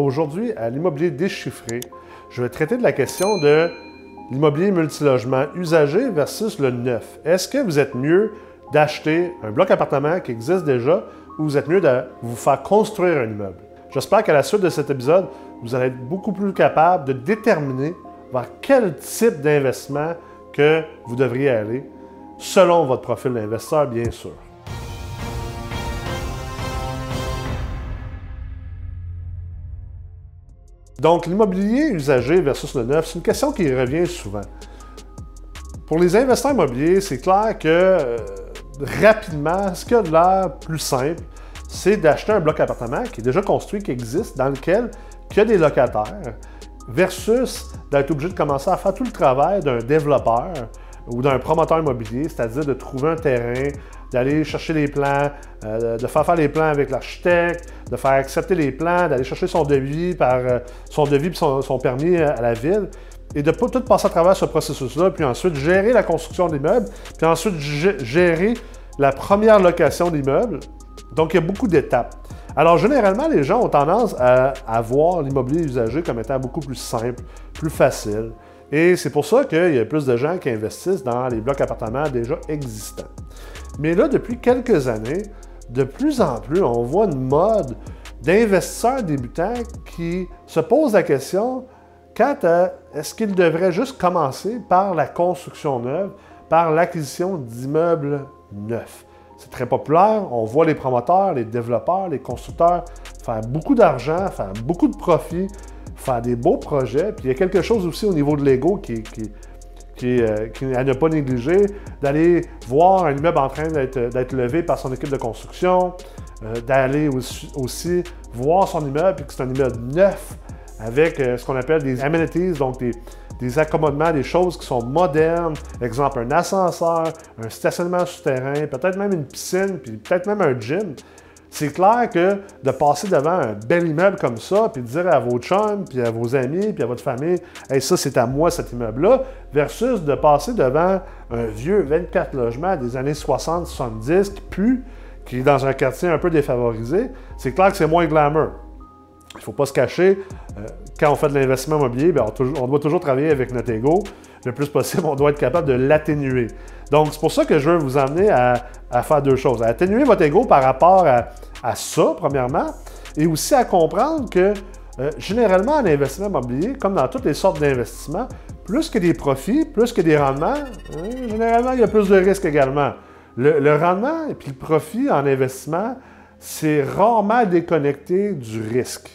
Aujourd'hui, à l'immobilier déchiffré, je vais traiter de la question de l'immobilier multilogement usagé versus le neuf. Est-ce que vous êtes mieux d'acheter un bloc appartement qui existe déjà ou vous êtes mieux de vous faire construire un immeuble? J'espère qu'à la suite de cet épisode, vous allez être beaucoup plus capable de déterminer vers quel type d'investissement que vous devriez aller, selon votre profil d'investisseur, bien sûr. Donc, l'immobilier usagé versus le neuf, c'est une question qui revient souvent. Pour les investisseurs immobiliers, c'est clair que euh, rapidement, ce qui a de l'air plus simple, c'est d'acheter un bloc appartement qui est déjà construit, qui existe, dans lequel il y a des locataires, versus d'être obligé de commencer à faire tout le travail d'un développeur ou d'un promoteur immobilier, c'est-à-dire de trouver un terrain, d'aller chercher les plans, euh, de faire faire les plans avec l'architecte, de faire accepter les plans, d'aller chercher son devis par euh, son devis son, permis à la ville, et de tout passer à travers ce processus-là, puis ensuite gérer la construction de l'immeuble, puis ensuite gérer la première location d'immeuble. Donc, il y a beaucoup d'étapes. Alors, généralement, les gens ont tendance à voir l'immobilier usagé comme étant beaucoup plus simple, plus facile. Et c'est pour ça qu'il y a plus de gens qui investissent dans les blocs appartements déjà existants. Mais là, depuis quelques années, de plus en plus, on voit une mode d'investisseurs débutants qui se posent la question quant à est-ce qu'ils devraient juste commencer par la construction neuve, par l'acquisition d'immeubles neufs? C'est très populaire, on voit les promoteurs, les développeurs, les constructeurs faire beaucoup d'argent, faire beaucoup de profits, faire des beaux projets. Puis il y a quelque chose aussi au niveau de l'ego qui, qui, qui, euh, à ne pas négliger, d'aller voir un immeuble en train d'être levé par son équipe de construction, euh, d'aller aussi, voir son immeuble, puis que c'est un immeuble neuf avec euh, ce qu'on appelle des amenities, donc des, des, accommodements, des choses qui sont modernes, exemple un ascenseur, un stationnement souterrain, peut-être même une piscine, puis peut-être même un gym. C'est clair que de passer devant un bel immeuble comme ça, puis de dire à vos chums, puis à vos amis, puis à votre famille, hey, ça c'est à moi cet immeuble-là, versus de passer devant un vieux 24 logements des années 60-70 qui pue, qui est dans un quartier un peu défavorisé, c'est clair que c'est moins glamour. Il ne faut pas se cacher, euh, quand on fait de l'investissement immobilier, ben, on, doit toujours travailler avec notre ego. Le plus possible, on doit être capable de l'atténuer. Donc, c'est pour ça que je veux vous amener à, faire deux choses. À atténuer votre ego par rapport à, ça, premièrement, et aussi à comprendre que euh, généralement, en investissement immobilier, comme dans toutes les sortes d'investissements, plus que des profits, plus que des rendements, hein, généralement, il y a plus de risques également. Le, le rendement et puis le profit en investissement, c'est rarement déconnecté du risque.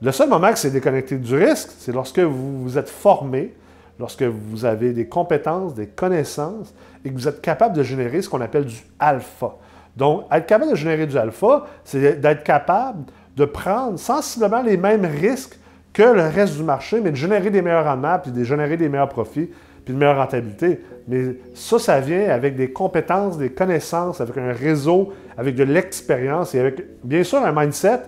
Le seul moment que c'est déconnecté du risque, c'est lorsque vous vous êtes formé, lorsque vous avez des compétences, des connaissances et que vous êtes capable de générer ce qu'on appelle du alpha. Donc, être capable de générer du alpha, c'est d'être capable de prendre sensiblement les mêmes risques que le reste du marché, mais de générer des meilleurs rendements, puis de générer des meilleurs profits, puis de meilleure rentabilité. Mais ça, ça vient avec des compétences, des connaissances, avec un réseau, avec de l'expérience et avec, bien sûr, un mindset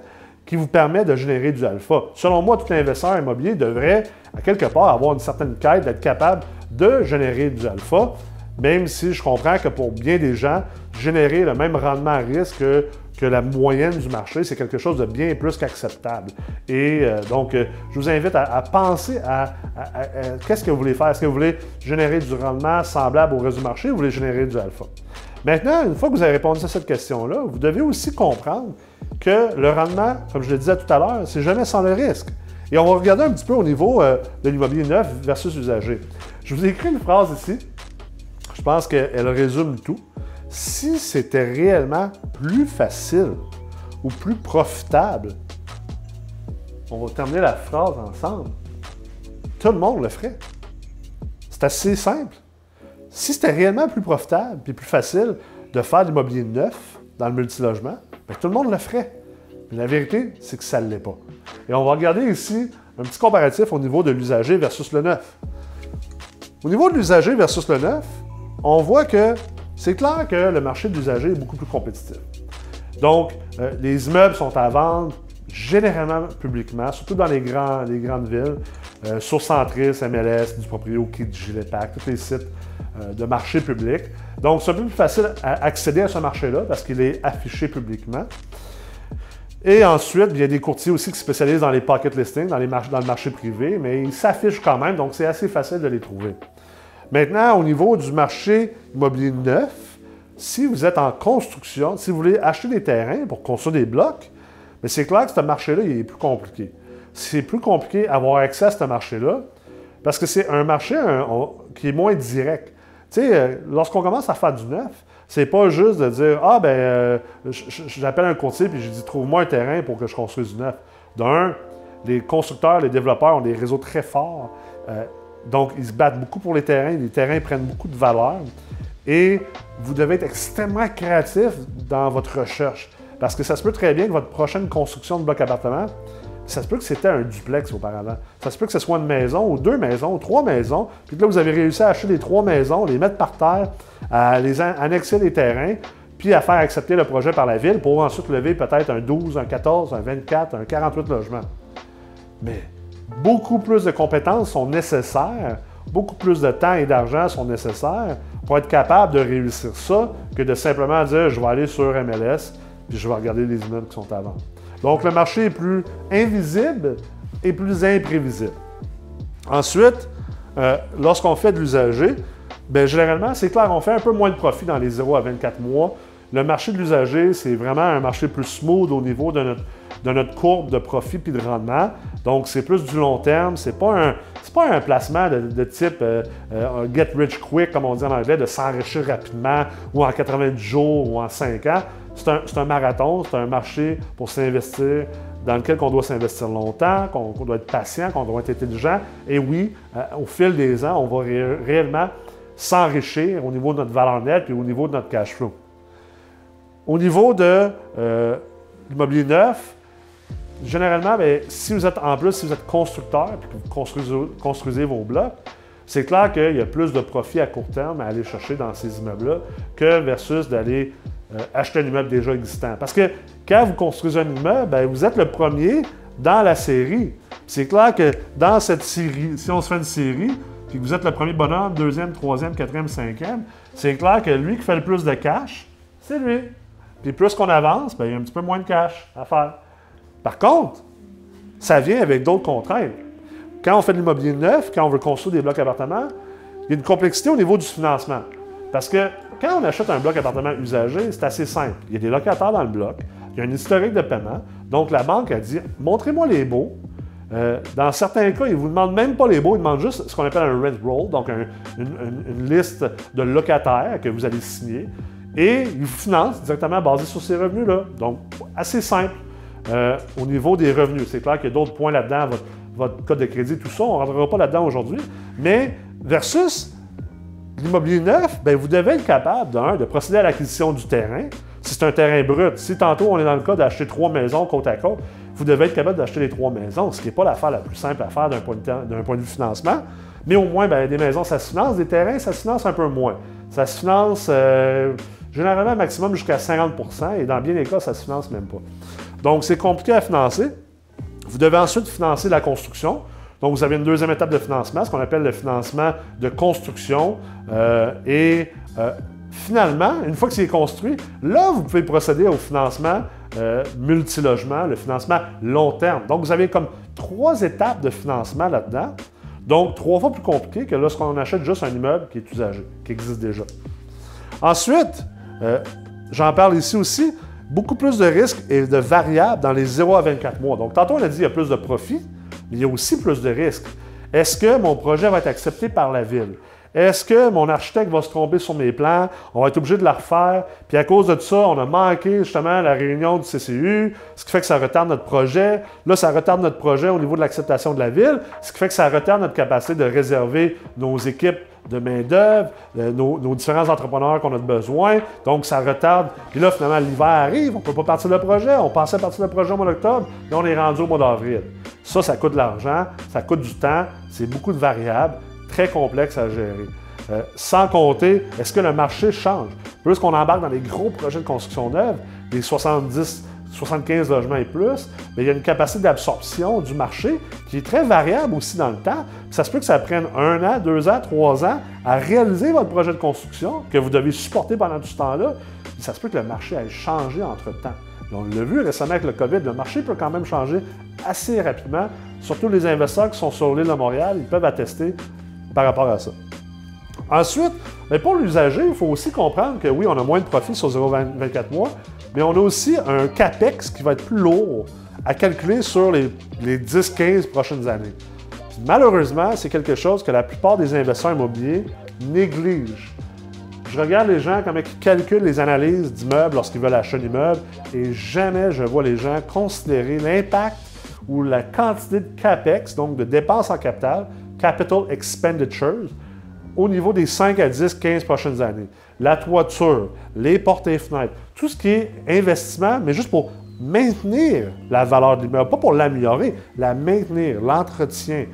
qui vous permet de générer du alpha. Selon moi, tout investisseur immobilier devrait, à quelque part, avoir une certaine quête d'être capable de générer du alpha, même si je comprends que pour bien des gens, générer le même rendement à risque que, la moyenne du marché, c'est quelque chose de bien plus qu'acceptable. Et euh, donc, euh, je vous invite à, penser à, qu'est-ce que vous voulez faire. Est-ce que vous voulez générer du rendement semblable au reste du marché ou vous voulez générer du alpha? Maintenant, une fois que vous avez répondu à cette question-là, vous devez aussi comprendre que le rendement, comme je le disais tout à l'heure, c'est jamais sans le risque. Et on va regarder un petit peu au niveau euh, de l'immobilier neuf versus usagé. Je vous ai écrit une phrase ici. Je pense qu'elle résume tout. Si c'était réellement plus facile ou plus profitable, on va terminer la phrase ensemble. Tout le monde le ferait. C'est assez simple. Si c'était réellement plus profitable et plus facile de faire de l'immobilier neuf dans le multilogement, ben, tout le monde le ferait. Mais la vérité, c'est que ça ne l'est pas. Et on va regarder ici un petit comparatif au niveau de l'usager versus le neuf. Au niveau de l'usager versus le neuf, on voit que c'est clair que le marché de l'usager est beaucoup plus compétitif. Donc, euh, les immeubles sont à vendre généralement publiquement, surtout dans les, grandes villes, euh, sur Centris, MLS, du Proprio, du Gilepac, tous les sites euh, de marché public. Donc, c'est un peu plus facile à accéder à ce marché-là parce qu'il est affiché publiquement. Et ensuite, il y a des courtiers aussi qui se spécialisent dans les pocket listings, dans le marché privé, mais ils s'affichent quand même, donc c'est assez facile de les trouver. Maintenant, au niveau du marché immobilier neuf, si vous êtes en construction, si vous voulez acheter des terrains pour construire des blocs, mais c'est clair que ce marché-là, est plus compliqué. C'est plus compliqué d'avoir accès à ce marché-là parce que c'est un marché qui est moins direct. Tu sais, euh, lorsqu'on commence à faire du neuf, c'est pas juste de dire Ah, ben, euh, j'appelle un courtier puis je dis Trouve-moi un terrain pour que je construise du neuf. D'un, les constructeurs, les développeurs ont des réseaux très forts. Euh, donc, ils se battent beaucoup pour les terrains. Les terrains prennent beaucoup de valeur. Et vous devez être extrêmement créatif dans votre recherche. Parce que ça se peut très bien que votre prochaine construction de bloc appartement, ça se peut que c'était un duplex auparavant. Ça se peut que ce soit une maison ou deux maisons ou trois maisons. Puis là, vous avez réussi à acheter les trois maisons, les mettre par terre, à les annexer les terrains, puis à faire accepter le projet par la ville pour ensuite lever peut-être un 12, un 14, un 24, un 48 logements. Mais beaucoup plus de compétences sont nécessaires, beaucoup plus de temps et d'argent sont nécessaires pour être capable de réussir ça que de simplement dire je vais aller sur MLS puis je vais regarder les immeubles qui sont vendre. Donc le marché est plus invisible et plus imprévisible. Ensuite, euh, lorsqu'on fait de l'usager, bien, généralement, c'est clair, on fait un peu moins de profit dans les 0 à 24 mois. Le marché de l'usager, c'est vraiment un marché plus smooth au niveau de notre, de notre courbe de profit puis de rendement. Donc, c'est plus du long terme. C'est pas un, pas un placement de, type euh, euh, get rich quick, comme on dit en anglais, de s'enrichir rapidement ou en 90 jours ou en 5 ans. C'est un, un, marathon, c'est un marché pour s'investir dans lequel on doit s'investir longtemps, qu'on doit être patient, qu'on doit être intelligent. Et oui, euh, au fil des ans, on va réellement s'enrichir au niveau de notre valeur nette et au niveau de notre cash flow. Au niveau de l'immobilier neuf, généralement, ben, si vous êtes en plus, si vous êtes constructeur et que vous construisez, vos blocs, c'est clair qu'il y a plus de profit à court terme à aller chercher dans ces immeubles-là que versus d'aller euh, acheter un immeuble déjà existant. Parce que quand vous construisez un immeuble, ben, vous êtes le premier dans la série. C'est clair que dans cette série, si on se fait une série, puis que vous êtes le premier bonhomme, deuxième, troisième, quatrième, cinquième, c'est clair que lui qui fait le plus de cash, c'est lui. Puis plus qu'on avance, ben, il y a un petit peu moins de cash à faire. Par contre, ça vient avec d'autres contraintes. Quand on fait de l'immobilier neuf, quand on veut construire des blocs appartements, il y a une complexité au niveau du financement. Parce que quand on achète un bloc appartement usagé, c'est assez simple. Il y a des locataires dans le bloc, il y a un historique de paiement. Donc la banque a dit montrez-moi les baux. Euh, dans certains cas, ils ne vous demandent même pas les baux, ils demandent juste ce qu'on appelle un rent roll, donc une, liste de locataires que vous allez signer. Et ils vous financent directement basé sur ces revenus-là. Donc, assez simple. Euh, au niveau des revenus. C'est clair qu'il y a d'autres points là-dedans, votre, code de crédit, tout ça, on ne rentrera pas là-dedans aujourd'hui. Mais versus l'immobilier neuf, bien, vous devez être capable, de procéder à l'acquisition du terrain. Si c'est un terrain brut, si tantôt on est dans le cas d'acheter trois maisons côte à côte, vous devez être capable d'acheter les trois maisons, ce qui n'est pas l'affaire la plus simple à faire d'un point, de vue financement. Mais au moins, bien, des maisons, ça se finance, des terrains, ça se finance un peu moins. Ça se finance euh, généralement maximum jusqu'à 50% et dans bien des cas, ça se finance même pas. Donc, c'est compliqué à financer. Vous devez ensuite financer la construction. Donc, vous avez une deuxième étape de financement, ce qu'on appelle le financement de construction. Euh, et euh, finalement, une fois que c'est construit, là, vous pouvez procéder au financement euh, multilogement, le financement long terme. Donc, vous avez comme trois étapes de financement là-dedans. Donc, trois fois plus compliqué que lorsqu'on achète juste un immeuble qui est usagé, qui existe déjà. Ensuite, j'en parle ici aussi, beaucoup plus de risques et de variables dans les 0 à 24 mois. Donc, tantôt, on a dit qu'il y a plus de profits, mais il y a aussi plus de risques. Est-ce que mon projet va être accepté par la ville? Est-ce que mon architecte va se tromper sur mes plans? On va être obligé de la refaire. Puis à cause de ça, on a manqué justement la réunion du CCU, ce qui fait que ça retarde notre projet. Là, ça retarde notre projet au niveau de l'acceptation de la ville, ce qui fait que ça retarde notre capacité de réserver nos équipes de main-d'œuvre, nos, différents entrepreneurs qu'on a besoin. Donc, ça retarde. Puis là, finalement, l'hiver arrive, on ne peut pas partir le projet. On pensait partir le projet au mois d'octobre, et on est rendu au mois d'avril. Ça, ça coûte de l'argent, ça coûte du temps, c'est beaucoup de variables, très complexe à gérer. Euh, sans compter, est-ce que le marché change? Plus qu'on embarque dans les gros projets de construction neuve, les 70 75 logements et plus, mais il y a une capacité d'absorption du marché qui est très variable aussi dans le temps. Ça se peut que ça prenne un an, deux ans, trois ans à réaliser votre projet de construction que vous devez supporter pendant tout ce temps-là. Ça se peut que le marché ait changé entre-temps. on l'a vu récemment avec le COVID, le marché peut quand même changer assez rapidement. Surtout les investisseurs qui sont sur l'île de Montréal, ils peuvent attester par rapport à ça. Ensuite, mais pour l'usager, il faut aussi comprendre que oui, on a moins de profit sur 0,24 mois, mais on a aussi un CAPEX qui va être plus lourd à calculer sur les, les 10-15 prochaines années. Malheureusement, c'est quelque chose que la plupart des investisseurs immobiliers négligent. Je regarde les gens comment ils calculent les analyses d'immeubles lorsqu'ils veulent acheter un immeuble et jamais je vois les gens considérer l'impact ou la quantité de CAPEX, donc de dépenses en capital, Capital Expenditures, au niveau des 5 à 10, 15 prochaines années. La toiture, les portes et fenêtres, tout ce qui est investissement, mais juste pour maintenir la valeur de l'immeuble, pas pour l'améliorer, la maintenir, l'entretien.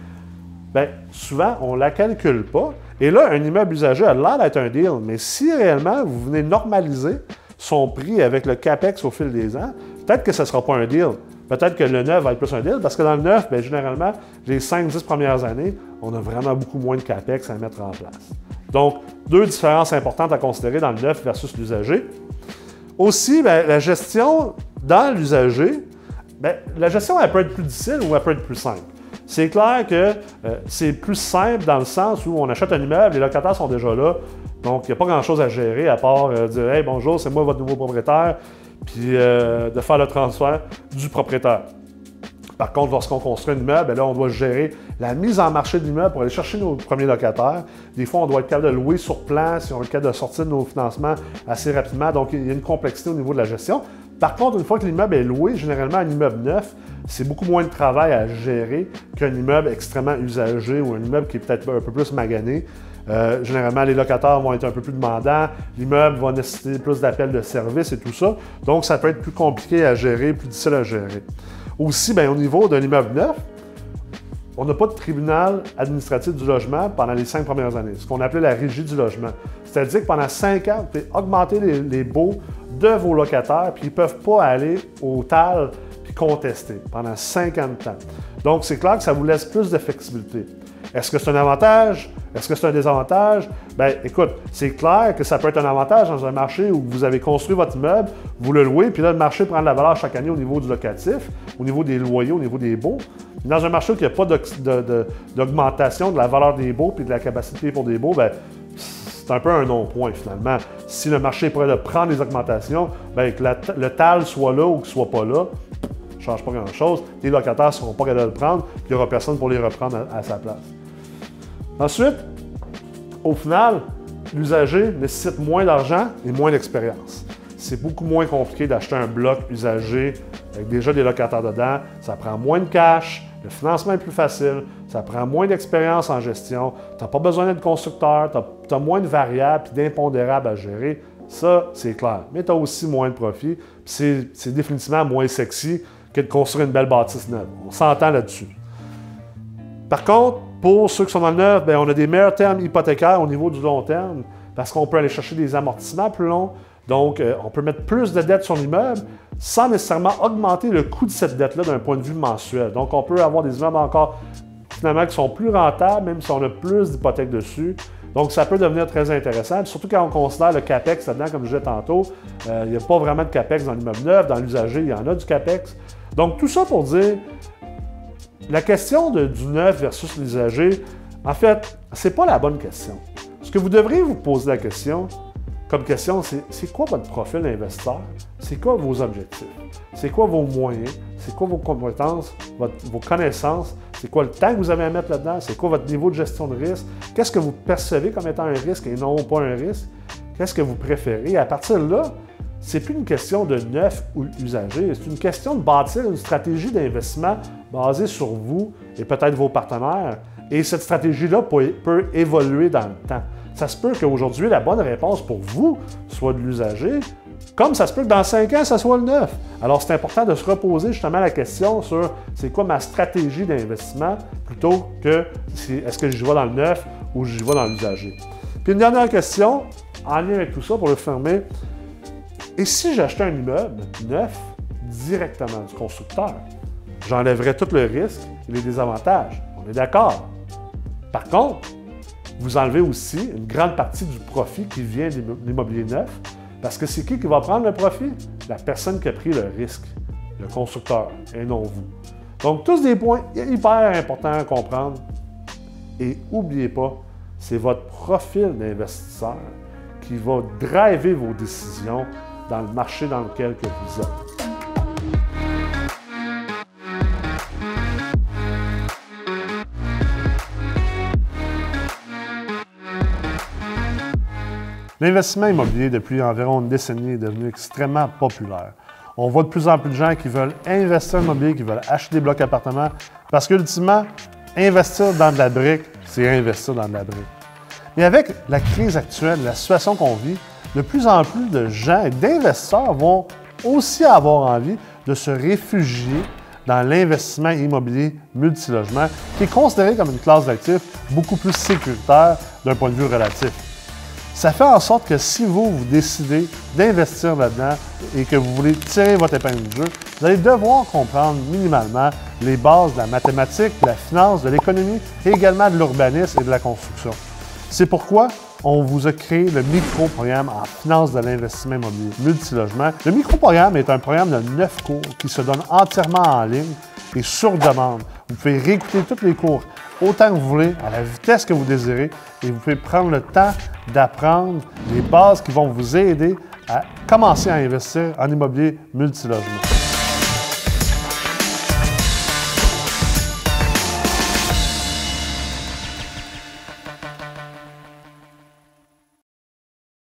Bien, souvent, on ne la calcule pas. Et là, un immeuble usagé a l'air d'être un deal, mais si réellement vous venez normaliser son prix avec le CAPEX au fil des ans, peut-être que ce ne sera pas un deal. Peut-être que le neuf va être plus un deal, parce que dans le neuf, bien, généralement, les 5-10 premières années, on a vraiment beaucoup moins de CAPEX à mettre en place. Donc, deux différences importantes à considérer dans le neuf versus l'usager. Aussi, bien, la gestion dans l'usager, bien, la gestion, elle peut être plus difficile ou elle peut être plus simple. C'est clair que euh, c'est plus simple dans le sens où on achète un immeuble, les locataires sont déjà là, donc il n'y a pas grand-chose à gérer à part euh, dire Hey, bonjour, c'est moi votre nouveau propriétaire, puis euh, de faire le transfert du propriétaire. Par contre, lorsqu'on construit un immeuble, ben on doit gérer la mise en marché de l'immeuble pour aller chercher nos premiers locataires. Des fois, on doit être capable de louer sur plan si on est capable de sortir de nos financements assez rapidement. Donc, il y a une complexité au niveau de la gestion. Par contre, une fois que l'immeuble est loué, généralement un immeuble neuf, c'est beaucoup moins de travail à gérer qu'un immeuble extrêmement usagé ou un immeuble qui est peut-être un peu plus magané. Euh, généralement, les locataires vont être un peu plus demandants, l'immeuble va nécessiter plus d'appels de services et tout ça. Donc, ça peut être plus compliqué à gérer, plus difficile à gérer. Aussi, bien, au niveau d'un immeuble neuf, on n'a pas de tribunal administratif du logement pendant les cinq premières années, ce qu'on appelait la régie du logement. C'est-à-dire que pendant cinq ans, vous pouvez augmenter les, baux de vos locataires, puis ils ne peuvent pas aller au TAL puis contester pendant 50 ans. Donc, c'est clair que ça vous laisse plus de flexibilité. Est-ce que c'est un avantage? Est-ce que c'est un désavantage? Bien, écoute, c'est clair que ça peut être un avantage dans un marché où vous avez construit votre immeuble, vous le louez, puis là, le marché prend de la valeur chaque année au niveau du locatif, au niveau des loyers, au niveau des baux. Dans un marché où il n'y a pas d'augmentation de, la valeur des baux puis de la capacité pour des baux, bien, c'est un peu un non-point finalement. Si le marché pourrait de prendre les augmentations, bien, que le TAL soit là ou qu'il ne soit pas là, ça ne change pas grand-chose. Les locataires ne seront pas capables de le prendre, puis il n'y aura personne pour les reprendre à, sa place. Ensuite, au final, l'usager nécessite moins d'argent et moins d'expérience. C'est beaucoup moins compliqué d'acheter un bloc usagé avec déjà des locataires dedans. Ça prend moins de cash, le financement est plus facile, ça prend moins d'expérience en gestion, tu n'as pas besoin d'être constructeur, tu as, moins de variables et d'impondérables à gérer. Ça, c'est clair. Mais tu as aussi moins de profit. C'est définitivement moins sexy que de construire une belle bâtisse neuve. On s'entend là-dessus. Par contre, pour ceux qui sont dans le neuf, ben, on a des meilleurs termes hypothécaires au niveau du long terme parce qu'on peut aller chercher des amortissements plus longs. Donc, euh, on peut mettre plus de dettes sur l'immeuble sans nécessairement augmenter le coût de cette dette-là d'un point de vue mensuel. Donc, on peut avoir des immeubles encore finalement qui sont plus rentables, même si on a plus d'hypothèques dessus. Donc, ça peut devenir très intéressant, surtout quand on considère le CAPEX là-dedans, comme je disais tantôt. Euh, il n'y a pas vraiment de CAPEX dans l'immeuble neuf, dans l'usager, il y en a du CAPEX. Donc, tout ça pour dire, la question du neuf versus l'usager, en fait, ce n'est pas la bonne question. Ce que vous devriez vous poser la question, comme question, c'est c'est quoi votre profil d'investisseur? C'est quoi vos objectifs? C'est quoi vos moyens? C'est quoi vos compétences, vos connaissances? C'est quoi le temps que vous avez à mettre là-dedans? C'est quoi votre niveau de gestion de risque? Qu'est-ce que vous percevez comme étant un risque et non pas un risque? Qu'est-ce que vous préférez? Et à partir de là, c'est plus une question de neuf ou usager, c'est une question de bâtir une stratégie d'investissement basée sur vous et peut-être vos partenaires. Et cette stratégie-là peut, évoluer dans le temps. Ça se peut qu'aujourd'hui, la bonne réponse pour vous soit de l'usager, comme ça se peut que dans cinq ans, ça soit le neuf. Alors, c'est important de se reposer justement la question sur c'est quoi ma stratégie d'investissement plutôt que est-ce que je vais dans le neuf ou je vais dans l'usager. Puis une dernière question, en lien avec tout ça, pour le fermer. Et si j'achetais un immeuble neuf directement du constructeur, j'enlèverais tout le risque et les désavantages. On est d'accord. Par contre, vous enlevez aussi une grande partie du profit qui vient de l'immobilier neuf. Parce que c'est qui qui va prendre le profit? la personne qui a pris le risque, le constructeur, et non vous. Donc, tous des points hyper importants à comprendre. Et n'oubliez pas, c'est votre profil d'investisseur qui va driver vos décisions dans le marché dans lequel que vous êtes. L'investissement immobilier depuis environ une décennie est devenu extrêmement populaire. On voit de plus en plus de gens qui veulent investir en immobilier, qui veulent acheter des blocs appartements, parce qu'ultimement, investir dans de la brique, c'est investir dans de la brique. Mais avec la crise actuelle, la situation qu'on vit, de plus en plus de gens et d'investisseurs vont aussi avoir envie de se réfugier dans l'investissement immobilier multilogement, qui est considéré comme une classe d'actifs beaucoup plus sécuritaire d'un point de vue relatif. Ça fait en sorte que si vous, vous décidez d'investir là-dedans et que vous voulez tirer votre épingle du jeu, vous allez devoir comprendre minimalement les bases de la mathématique, de la finance, de l'économie et également de l'urbanisme et de la construction. C'est pourquoi on vous a créé le micro-programme en finance de l'investissement immobilier multilogement. Le micro-programme est un programme de neuf cours qui se donne entièrement en ligne et sur demande. Vous pouvez réécouter tous les cours autant que vous voulez, à la vitesse que vous désirez, et vous pouvez prendre le temps d'apprendre les bases qui vont vous aider à commencer à investir en immobilier multilogement.